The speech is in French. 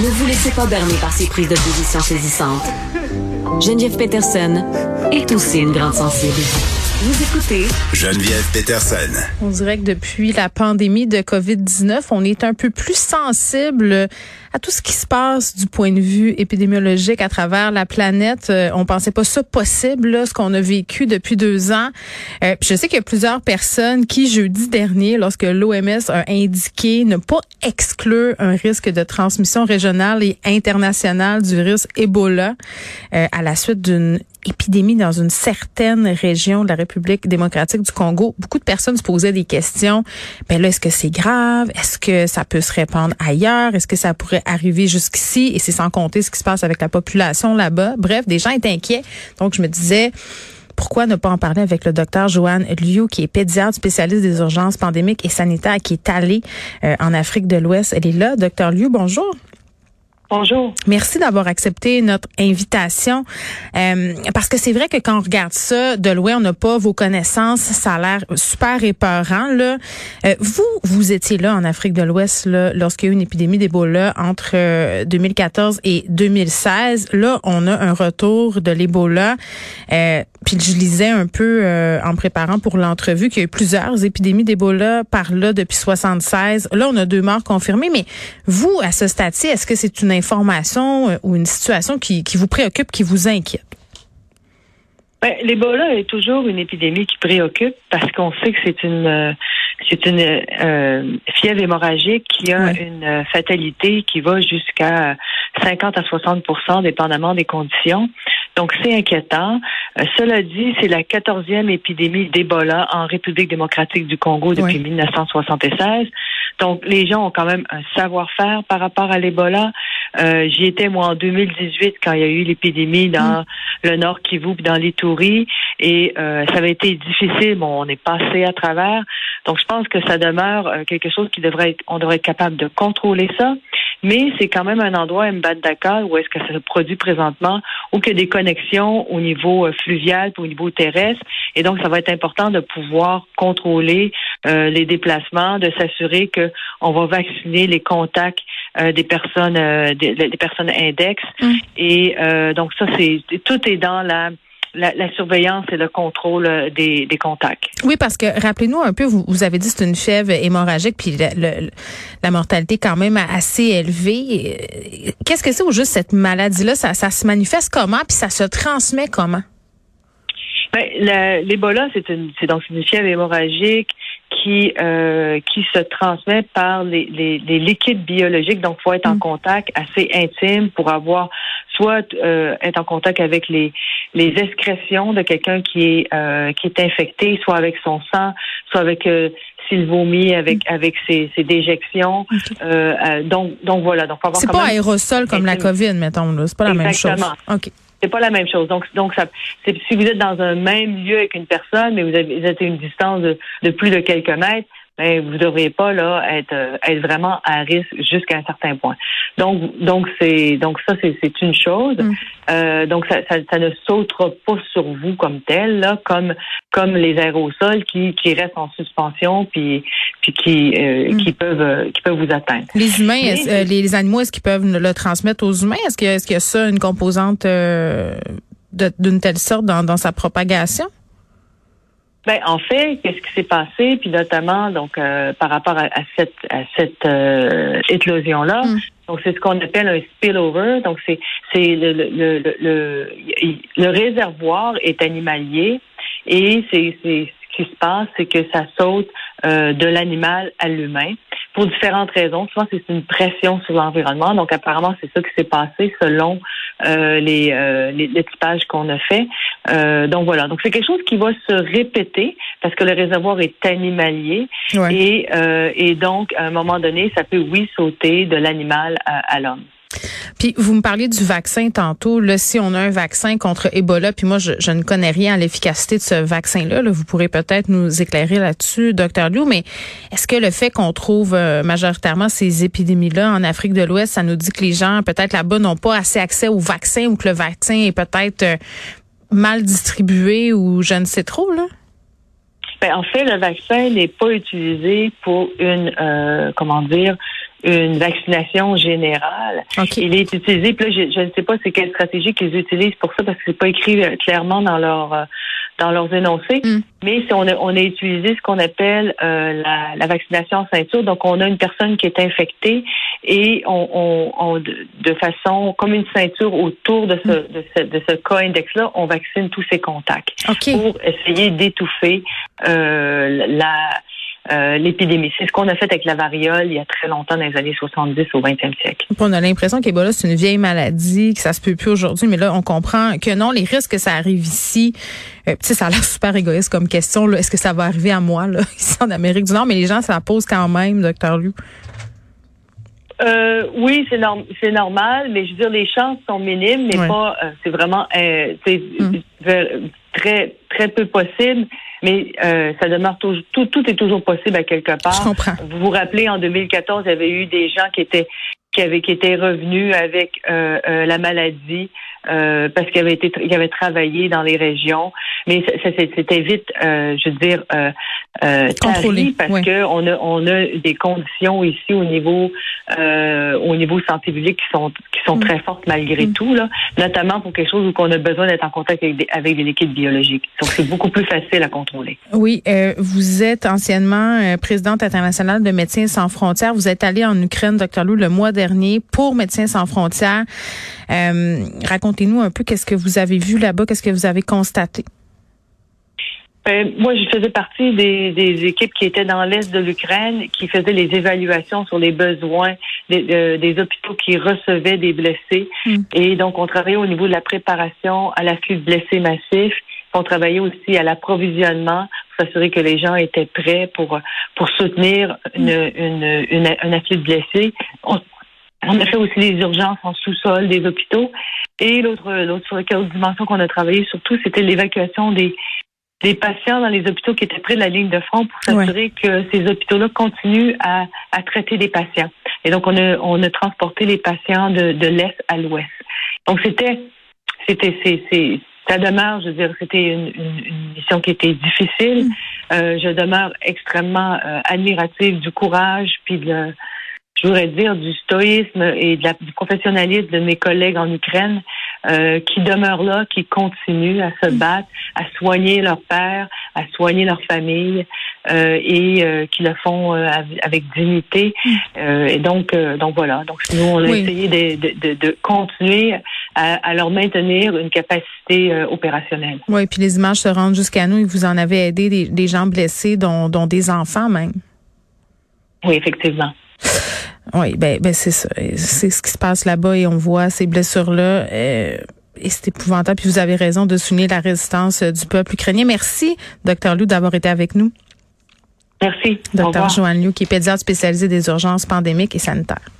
Ne vous laissez pas berner par ces prises de position saisissantes. Geneviève Peterson est aussi une grande sensible. Vous écoutez Geneviève Peterson. On dirait que depuis la pandémie de COVID-19, on est un peu plus sensible à tout ce qui se passe du point de vue épidémiologique à travers la planète. Euh, on pensait pas ça possible, là, ce qu'on a vécu depuis deux ans. Euh, je sais qu'il y a plusieurs personnes qui, jeudi dernier, lorsque l'OMS a indiqué ne pas exclure un risque de transmission régionale et internationale du virus Ebola euh, à la suite d'une épidémie dans une certaine région de la République démocratique du Congo, beaucoup de personnes se posaient des questions. Ben là, est-ce que c'est grave? Est-ce que ça peut se répandre ailleurs? Est-ce que ça pourrait arriver jusqu'ici? Et c'est sans compter ce qui se passe avec la population là-bas. Bref, des gens étaient inquiets. Donc, je me disais, pourquoi ne pas en parler avec le docteur Joanne Liu, qui est pédiatre spécialiste des urgences pandémiques et sanitaires, qui est allé euh, en Afrique de l'Ouest. Elle est là. Docteur Liu, bonjour. Bonjour. Merci d'avoir accepté notre invitation. Euh, parce que c'est vrai que quand on regarde ça de loin, on n'a pas vos connaissances. Ça a l'air super épeurant. Là. Euh, vous, vous étiez là en Afrique de l'Ouest lorsqu'il y a eu une épidémie d'Ebola entre 2014 euh, et 2016. Là, on a un retour de l'Ebola. puis je lisais un peu en préparant pour l'entrevue qu'il y a eu plusieurs épidémies d'Ebola par là depuis 76. Là, on a deux morts confirmées. Mais vous, à ce stade-ci, est-ce que c'est une information euh, ou une situation qui, qui vous préoccupe, qui vous inquiète? Ben, L'Ebola est toujours une épidémie qui préoccupe parce qu'on sait que c'est une euh, c'est une euh, fièvre hémorragique qui a une fatalité qui va jusqu'à 50 à 60 dépendamment des conditions. Donc c'est inquiétant. cela dit, c'est la quatorzième épidémie d'Ebola en République démocratique du Congo depuis 1976. Donc les gens ont quand même un savoir-faire par rapport à l'Ebola. Euh, J'y étais moi en 2018 quand il y a eu l'épidémie dans mm. le Nord Kivu, dans l'Itourie, et euh, ça avait été difficile. Bon, on est passé à travers. Donc je pense que ça demeure euh, quelque chose qui devrait être, on devrait être capable de contrôler ça. Mais c'est quand même un endroit, Mbandaka, où est-ce que ça se produit présentement, où il y a des connexions au niveau euh, fluvial, au niveau terrestre. Et donc, ça va être important de pouvoir contrôler euh, les déplacements, de s'assurer qu'on va vacciner les contacts euh, des personnes, des, personnes index. Mmh. Et donc, ça, c'est tout est dans la la, surveillance et le contrôle euh, des, contacts. Oui, parce que rappelez-nous un peu, vous, vous avez dit c'est une fièvre hémorragique, puis la mortalité quand même assez élevée. Qu'est-ce que c'est au juste cette maladie-là? Ça, ça se manifeste comment, puis ça se transmet comment? Ben, L'Ebola, c'est une, c'est donc une fièvre hémorragique qui euh, qui se transmet par les, les, les liquides biologiques. Donc, faut être en mm. contact assez intime pour avoir soit euh, être en contact avec les les excrétions de quelqu'un qui est euh, qui est infecté, soit avec son sang, soit avec euh, s'il vomit avec mm. avec ses, ses déjections. donc donc voilà. Donc c'est pas aérosol comme la COVID, mettons. C'est pas la même chose. Ok. C'est pas la même chose. Donc, donc ça, si vous êtes dans un même lieu avec une personne, mais vous, avez, vous êtes à une distance de, de plus de quelques mètres, ben, vous ne devriez pas là être, euh, être vraiment à risque jusqu'à un certain point. Donc, donc c'est donc ça c'est une chose. Mm. Euh, donc ça, ça, ça, ne sautera pas sur vous comme tel là, comme comme les aérosols qui, qui restent en suspension puis puis qui euh, mm. qui peuvent qui peuvent vous atteindre. Les humains, les, les, animaux, est-ce qu'ils peuvent le transmettre aux humains? Est-ce qu'il y, est y, a ça une composante d'une telle sorte dans, dans sa propagation? Ben, en fait, qu'est-ce qui s'est passé, puis notamment donc euh, par rapport à, cette à cette euh, éclosion-là. Mm. Donc c'est ce qu'on appelle un spillover. Donc c'est c'est le le, le le, réservoir est animalier et c'est c'est ce qui se passe, c'est que ça saute euh, de l'animal à l'humain pour différentes raisons. Souvent, c'est une pression sur l'environnement. Donc, apparemment, c'est ça qui s'est passé selon euh, les, euh, les, typages qu'on a fait. Euh, donc, voilà. Donc, c'est quelque chose qui va se répéter parce que le réservoir est animalier. Et, euh, et donc, à un moment donné, ça peut, oui, sauter de l'animal à l'homme. Puis vous me parliez du vaccin tantôt. Là, si on a un vaccin contre Ebola, puis moi je, ne connais rien à l'efficacité de ce vaccin-là, vous pourrez peut-être nous éclairer là-dessus, docteur Liu. Mais est-ce que le fait qu'on trouve euh, majoritairement ces épidémies-là en Afrique de l'Ouest, ça nous dit que les gens peut-être là-bas n'ont pas assez accès au vaccin ou que le vaccin est peut-être euh, mal distribué ou je ne sais trop là? Ben, en fait, le vaccin n'est pas utilisé pour une, euh, comment dire, une vaccination générale. Il est utilisé, puis là, je, ne sais pas c'est quelle stratégie qu'ils utilisent pour ça parce que c'est pas écrit euh, clairement dans leur euh, dans leurs énoncés. Mm. Mais si on a, on a utilisé ce qu'on appelle euh, la, la, vaccination en ceinture. Donc, on a une personne qui est infectée et on, on, de façon comme une ceinture autour de ce, mm. de ce, de ce cas index-là, on vaccine tous ces contacts pour essayer d'étouffer euh, la euh, l'épidémie. C'est ce qu'on a fait avec la variole il y a très longtemps, dans les années 70 au 20e siècle. On a l'impression qu'Ebola, c'est une vieille maladie, que ça se peut plus aujourd'hui, mais là, on comprend que non, les risques que ça arrive ici, euh, ça a l'air super égoïste comme question. Est-ce que ça va arriver à moi, là, ici en Amérique du Nord? Mais les gens, ça la pose quand même, docteur Liu. Euh, oui, c'est norm c'est normal, mais je veux dire, les chances sont minimes, mais pas, euh, c'est vraiment, euh, mm. très, très peu possible mais euh, ça demeure tout, tout, tout est toujours possible à quelque part. Je comprends. Vous vous rappelez, en 2014, il y avait eu des gens qui étaient qui avaient qui étaient revenus avec euh, euh, la maladie euh, parce qu'ils avaient été ils avaient travaillé dans les régions. Mais ça, c'était vite euh, je veux dire euh, euh tari parce que on a on a des conditions ici au niveau euh, au niveau santé publique qui sont qui sont mm. très fortes malgré mm. tout là. Notamment pour quelque chose où on a besoin d'être en contact avec des, avec des liquides biologiques. Donc c'est beaucoup plus facile à contrôler. Oui vous êtes anciennement présidente internationale de Médecins sans frontières. Vous êtes allée en Ukraine docteur Lou le mois dernier pour Médecins sans frontières racontez-nous un peu qu'est-ce que vous avez vu là-bas qu'est-ce que vous avez constaté ben, moi, je faisais partie des, des, équipes qui étaient dans l'est de l'Ukraine, qui faisaient les évaluations sur les besoins des, des hôpitaux qui recevaient des blessés. Hmm. Et donc, on travaillait au niveau de la préparation à l'afflux de blessés massifs. On travaillait aussi à l'approvisionnement pour s'assurer que les gens étaient prêts pour pour soutenir une, hmm. une, une, un afflux de blessés. On, on a fait aussi les urgences en sous-sol des hôpitaux. Et l'autre l'autre dimension qu'on a travaillé surtout, c'était l'évacuation des des patients dans les hôpitaux qui étaient près de la ligne de front pour s'assurer que ces hôpitaux-là continuent à, à, traiter des patients. Et donc, on a, on a transporté les patients de, de l'Est à l'Ouest. Donc, c'était, c'était, c'est, ça demeure, je veux dire, c'était une, une, mission qui était difficile. Mm. Euh, je demeure extrêmement euh, admirative du courage puis de, je voudrais dire, du stoïsme et de la, du professionnalisme de mes collègues en Ukraine euh, qui demeurent là, qui continuent à se battre, à soigner leur père, à soigner leur famille euh, et euh, qui le font avec dignité. et donc, donc voilà. Donc nous, on a essayé de, de, de, continuer à, à, leur maintenir une capacité opérationnelle. Oui, puis les images se rendent jusqu'à nous et vous en avez aidé des, des gens blessés, dont, dont des enfants même. Oui, effectivement. Oui, ben, ben c'est ça. C'est ce qui se passe là-bas et on voit ces blessures-là. Euh, et c'est épouvantable. Puis vous avez raison de souligner la résistance euh, du peuple ukrainien. Merci, docteur Lou, d'avoir été avec nous. Merci. Docteur Joanne Liu, qui est pédiatre spécialisé des urgences pandémiques et sanitaires.